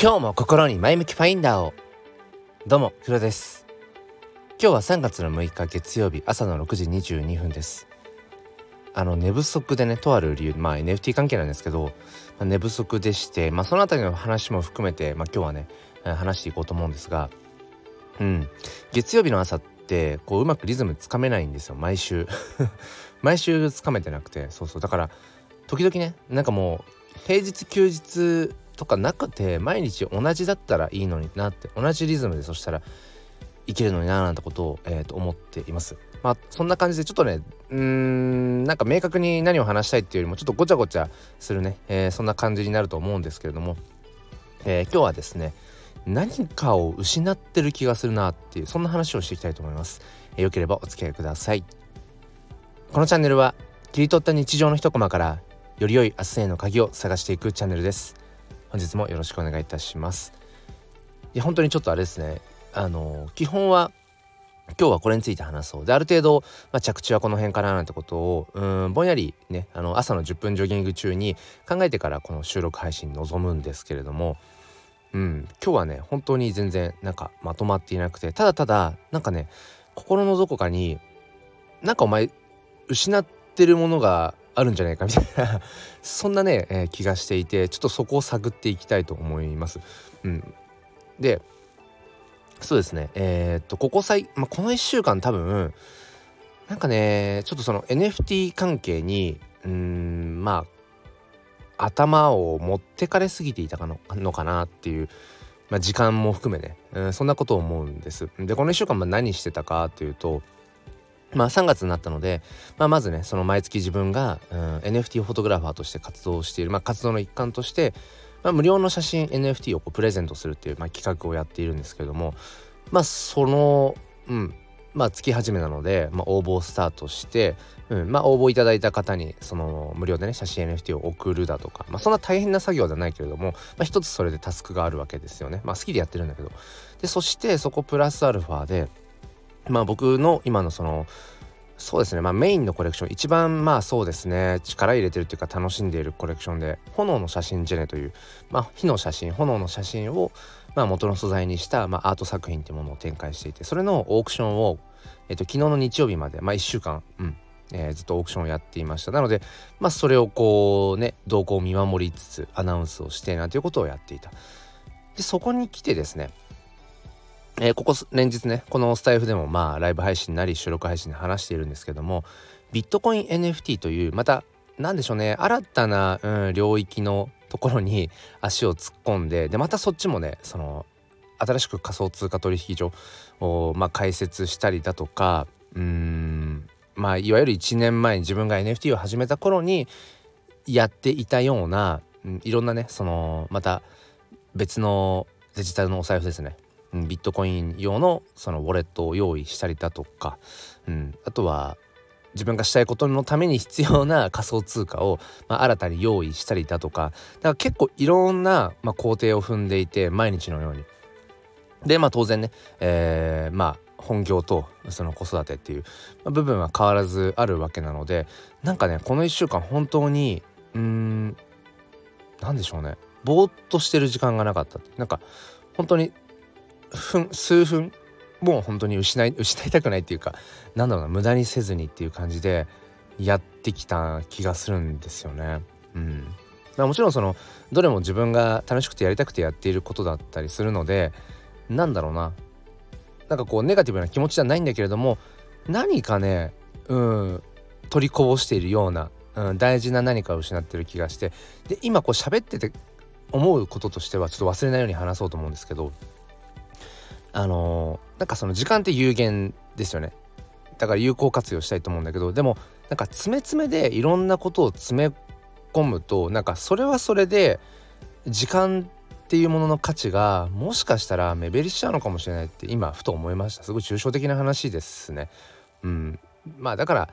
今日も心に前向きファインダーを。どうも黒です。今日は3月の6日月曜日朝の6時22分です。あの寝不足でねとある理由まあ NFT 関係なんですけど、まあ、寝不足でしてまあそのあたりの話も含めてまあ今日はね話していこうと思うんですがうん。月曜日の朝ってこううまくリズムつかめないんですよ毎週。毎週つかめてなくてそうそう。だから時々ねなんかもう平日休日とかなくて毎日同じだったらいいのになって同じリズムでそしたらいけるのにななんてことを、えー、と思っています。まあそんな感じでちょっとねうーんなんか明確に何を話したいっていうよりもちょっとごちゃごちゃするね、えー、そんな感じになると思うんですけれども、えー、今日はですね何かを失ってる気がするなっていうそんな話をしていきたいと思います。えー、よければお付き合いください。このチャンネルは切り取った日常の一コマからより良い明日への鍵を探していくチャンネルです。本日もよろしくお願いいたします。いや本当にちょっとあれですね。あの基本は今日はこれについて話そう。である程度、まあ、着地はこの辺かななんてことをうんぼんやりねあの朝の10分ジョギング中に考えてからこの収録配信に臨むんですけれどもうん今日はね本当に全然なんかまとまっていなくてただただなんかね心のどこかになんかお前失ってるものがあるんじゃないかみたいな そんなね、えー、気がしていてちょっとそこを探っていきたいと思います。うん、でそうですねえー、っとここ最、まあ、この1週間多分なんかねちょっとその NFT 関係にうんまあ頭を持ってかれすぎていたののかなっていう、まあ、時間も含めね、うん、そんなことを思うんです。でこの1週間何してたかっていうとまあ3月になったので、まあ、まずねその毎月自分が、うん、NFT フォトグラファーとして活動している、まあ、活動の一環として、まあ、無料の写真 NFT をこうプレゼントするっていう、まあ、企画をやっているんですけれどもまあそのうんまあ月始めなので、まあ、応募をスタートして、うんまあ、応募いただいた方にその無料でね写真 NFT を送るだとか、まあ、そんな大変な作業ではないけれども、まあ、一つそれでタスクがあるわけですよね。まあ、好きでやってるんだけどでそしてそこプラスアルファでまあ僕の今のそのそうですね。まあメインのコレクション。一番まあそうですね。力入れてるっていうか楽しんでいるコレクションで炎の写真ジェネというまあ火の写真炎の写真をまあ元の素材にしたまあアート作品っていうものを展開していてそれのオークションをえっと昨日の日曜日までまあ1週間うんえ、ずっとオークションをやっていました。なのでまあそれをこうね動向を見守りつつアナウンスをしてなんていうことをやっていた。でそこに来てですねえー、ここ連日ねこのスタイフでもまあライブ配信なり収録配信で話しているんですけどもビットコイン NFT というまた何でしょうね新たな、うん、領域のところに足を突っ込んででまたそっちもねその新しく仮想通貨取引所を、まあ、開設したりだとかうんまあいわゆる1年前に自分が NFT を始めた頃にやっていたような、うん、いろんなねそのまた別のデジタルのお財布ですね。ビットコイン用のそのウォレットを用意したりだとか、うん、あとは自分がしたいことのために必要な仮想通貨を、まあ、新たに用意したりだとかだから結構いろんな、まあ、工程を踏んでいて毎日のように。でまあ当然ね、えー、まあ本業とその子育てっていう部分は変わらずあるわけなのでなんかねこの1週間本当にうーん何でしょうねぼーっとしてる時間がなかったなんか本当に分数分もう本当に失い失いたくないっていうかなんだろうな無駄にせずにっていう感じでやってきた気がするんですよね。うんまあ、もちろんそのどれも自分が楽しくてやりたくてやっていることだったりするのでなんだろうななんかこうネガティブな気持ちじゃないんだけれども何かねうん取りこぼしているような、うん、大事な何かを失ってる気がしてで今こう喋ってて思うこととしてはちょっと忘れないように話そうと思うんですけどあのー、なんかその時間って有限ですよね。だから有効活用したいと思うんだけどでもなんか詰め詰めでいろんなことを詰め込むとなんかそれはそれで時間っていうものの価値がもしかしたら目減りしちゃうのかもしれないって今ふと思いました。すごい抽象的な話ですね。うん。まあだから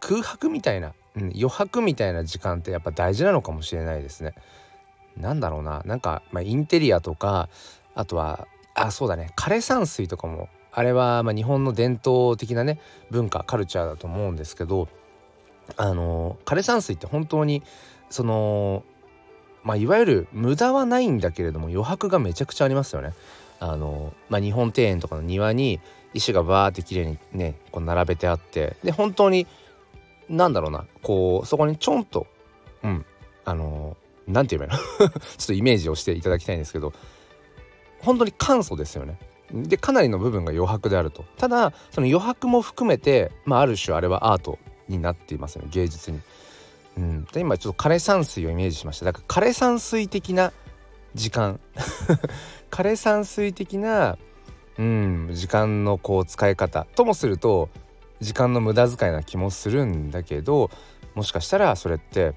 空白みたいな、うん、余白みたいな時間ってやっぱ大事なのかもしれないですね。なんだろうな。なんか、まあ、インテリアとかあとはあそうだね枯山水とかもあれはま日本の伝統的なね文化カルチャーだと思うんですけどあの枯山水って本当にそのまあいわゆる無駄はないんだけれども余白がめちゃくちゃありますよね。あのまあ、日本庭園とかの庭に石がバーって綺麗にねこう並べてあってで本当になんだろうなこうそこにちょんとうんあの何て言えばいいの？ちょっとイメージをしていただきたいんですけど本当に簡素ですよね。でかなりの部分が余白であると。ただその余白も含めて、まあ、ある種あれはアートになっていますよね。芸術に。うん、で今ちょっと枯山水をイメージしました。だから枯山水的な時間。枯山水的な、うん、時間のこう使い方ともすると時間の無駄遣いな気もするんだけどもしかしたらそれって、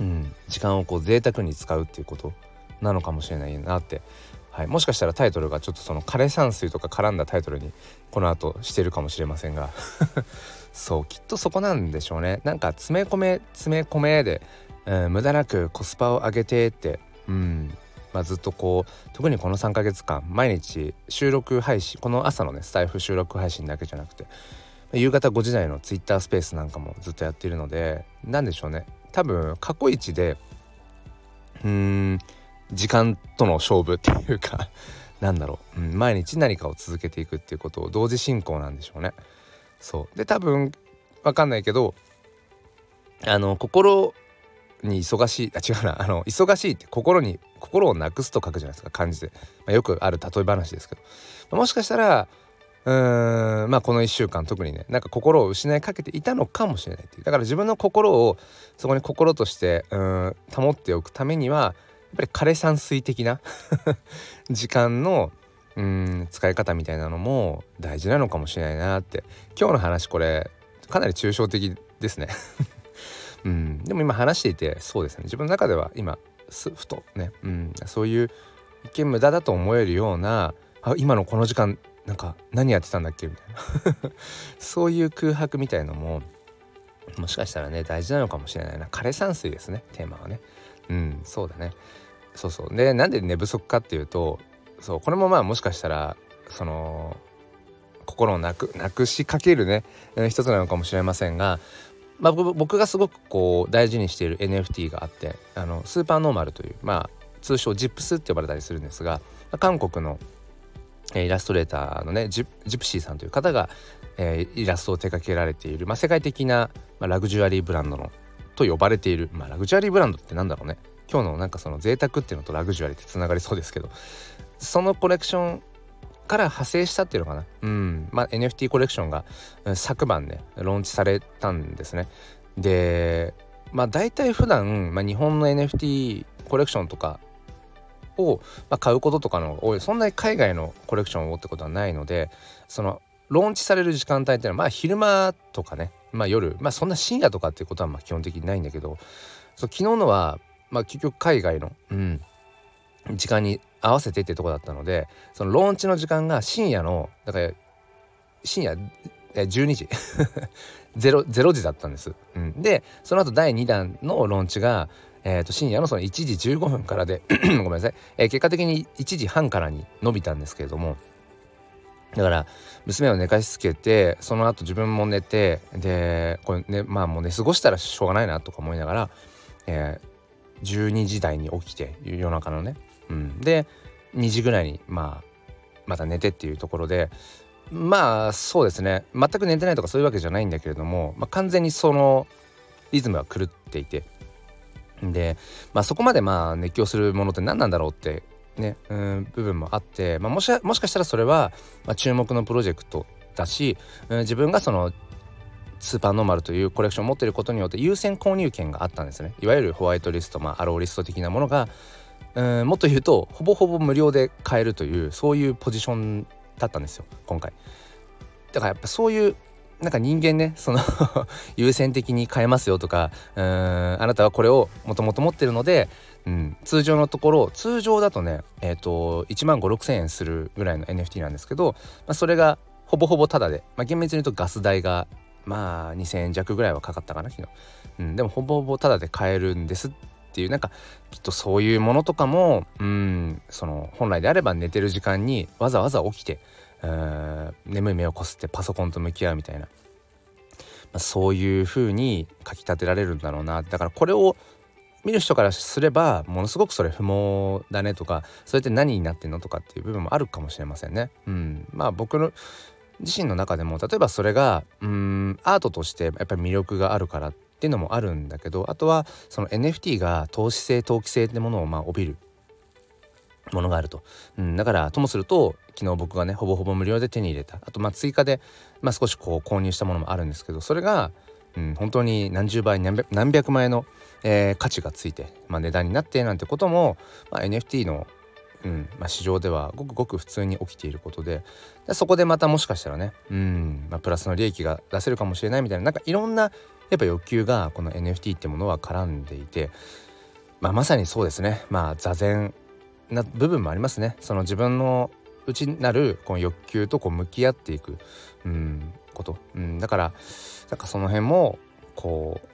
うん、時間をこう贅沢に使うっていうことなのかもしれないなって、はい、もしかしたらタイトルがちょっとその枯山水とか絡んだタイトルにこの後してるかもしれませんが。そうきっとそこなんでしょうね。なんか詰め込め詰め込めで、うん、無駄なくコスパを上げてってうん。まあ、ずっとこう特にこの3ヶ月間毎日収録配信この朝のねスタイフ収録配信だけじゃなくて夕方5時台のツイッタースペースなんかもずっとやっているので何でしょうね。多分過去一でうーん時間との勝負っていうか なんだろう、うん、毎日何かを続けていくっていうことを同時進行なんでしょうね。そう。で多分わかんないけどあの心に忙しいあ違うな。あの忙しいって心に心をなくすと書くじゃないですか漢字で、まあ、よくある例え話ですけど、もしかしたらうーんまあこの1週間特にねなんか心を失いかけていたのかもしれないっていう。だから自分の心をそこに心としてうん保っておくためにはぱり枯山水的な 時間のうん使い方みたいなのも大事なのかもしれないなって。今日の話これかなり抽象的ですね。うん、でも今話していてそうですね。自分の中では今すふとね、うん、そういう一見無駄だと思えるようなあ今のこの時間なんか何やってたんだっけ？みたいな。そういう空白みたいのももしかしたらね大事なのかもしれないな。枯山水ですねテーマはね。うんそうだね。そうそう。でなんで寝不足かっていうとそうこれもまあもしかしたらその心をなくなくしかけるね一つなのかもしれませんがまあ、僕がすごくこう大事にしている NFT があってあのスーパーノーマルというまあ通称ジップスって呼ばれたりするんですが韓国のイラストレーターのねジプシーさんという方が、えー、イラストを手掛けられている、まあ、世界的な、まあ、ラグジュアリーブランドのと呼ばれている、まあ、ラグジュアリーブランドってなんだろうね。今日のなんかその贅沢っていうのとラグジュアリーってつながりそうですけどそのコレクションから派生したっていうのかな？うん。まあ NFT コレクションが昨晩ねローンチされたんですね。でまあ大体普段、まあ、日本の NFT コレクションとかを、まあ、買うこととかの多いそんなに海外のコレクションをってことはないのでそのローンチされる時間帯っていうのはまあ昼間とかねまあ夜まあそんな深夜とかっていうことはまあ基本的にないんだけどそ昨日のはまあ結局海外のうん時間に合わせてってとこだったのでそのローンチの時間が深夜のだから深夜12時。0, 0時だったんです。うん、でその後第2弾のローンチが、えー、と深夜のその1時15分からで ごめんなさい、えー、結果的に1時半からに伸びたんですけれどもだから娘を寝かしつけてその後自分も寝てでこれねまあもう寝過ごしたらしょうがないなとか思いながら、えー、12時台に起きて夜中のね。うん、で2時ぐらいにまあまた寝てっていうところでまあそうですね。全く寝てないとかそういうわけじゃないんだけれども、まあ、完全にそのリズムは狂っていて。で、まあ、そこまでまあ熱狂するものって何なんだろうってね、うん、部分もあって、まあ、もしもしかしたらそれは、まあ、注目のプロジェクトだし、うん、自分がそのスーパーノーマルというコレクションを持っていることによって優先購入権があったんですねいわゆるホワイトリスト、まあ、アローリスト的なものがうんもっと言うとほぼほぼ無料で買えるというそういうポジションだったんですよ今回。だからやっぱそういうなんか人間ねその 優先的に買えますよとかうんあなたはこれをもともと持ってるので、うん、通常のところ通常だとねえっ、ー、と1万5 6千円するぐらいの NFT なんですけど、まあ、それがほぼほぼタダで、まあ、厳密に言うとガス代がまあ2,000円弱ぐらいはかかったかな昨日、うん、でもほぼほぼタダで買えるんですっていうなんかきっとそういうものとかもうんその本来であれば寝てる時間にわざわざ起きて眠い目をこすってパソコンと向き合うみたいな、まあ、そういう風にかきたてられるんだろうな。だからこれを見る人からすればものすごくそれ不毛だねとかそれって何になってんのとかっていう部分もあるかもしれませんね。うん、まあ僕の自身の中でも例えばそれがうんアートとしてやっぱり魅力があるからっていうのもあるんだけどあとはその NFT が投資性投機性ってものをまあ帯びるものがあると、うん、だからともすると昨日僕がねほぼほぼ無料で手に入れた。あとまあ追加で、まあ、少しこう購入したものもあるんですけどそれが、うん、本当に何十倍何百何百万円の、えー、価値がついて、まあ、値段になってなんてことも、まあ、NFT のうん。まあ、市場ではごくごく普通に起きていることででそこでまたもしかしたらね、うん。まあ、プラスの利益が出せるかもしれないみたいななんかいろんなやっぱ欲求がこの NFT ってものは絡んでいて、まあ、まさにそうですね。まあ座禅な部分もありますね。その自分の内なるこの欲求とこう向き合っていく、うん、こと、うん、だからなんかその辺もこう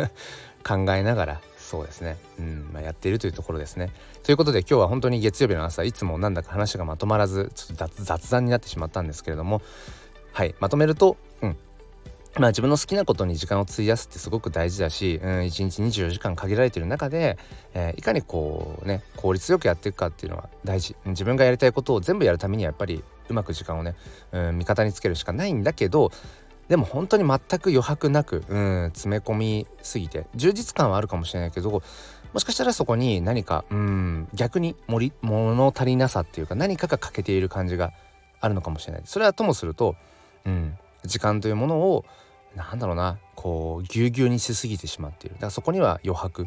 考えながらそうですね、うんまあ、やっているというところですね。ということで今日は本当に月曜日の朝いつもなんだか話がまとまらずちょっと雑談になってしまったんですけれどもはいまとめると、うん、まあ自分の好きなことに時間を費やすってすごく大事だし、うん、1日24時間限られてる中で、えー、いかにこうね効率よくやっていくかっていうのは大事。自分がやりたいことを全部やるためにはやっぱりうまく時間をね、うん、味方につけるしかないんだけどでも本当に全く余白なく、うん、詰め込みすぎて充実感はあるかもしれないけどもしかしたらそこに何かうん逆にり物足りなさっていうか何かが欠けている感じがあるのかもしれない。それはともすると、うん、時間というものをなんだろうなこうぎゅうぎゅうにしすぎてしまっている。だからそこには余白。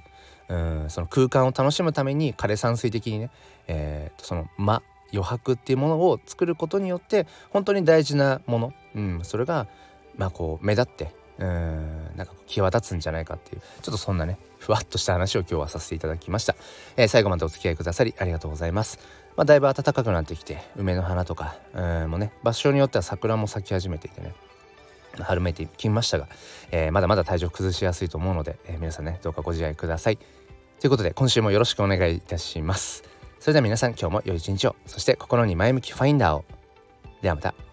うんその空間を楽しむために枯山水的にね、えー、その間余白っていうものを作ることによって本当に大事なもの、うん、それがまあこう目立ってうんなんか際立つんじゃないかっていうちょっとそんなねふわっとした話を今日はさせていただきました、えー、最後までお付き合いくださりありがとうございます。まあ、だいぶ暖かくなってきて梅の花とかうんもね場所によっては桜も咲き始めていてね春めいてきましたが、えー、まだまだ体調崩しやすいと思うので、えー、皆さんねどうかご自愛ください。ということで今週もよろしくお願いいたします。それでは皆さん今日も良い一日を。そして心に前向きファインダーを。ではまた。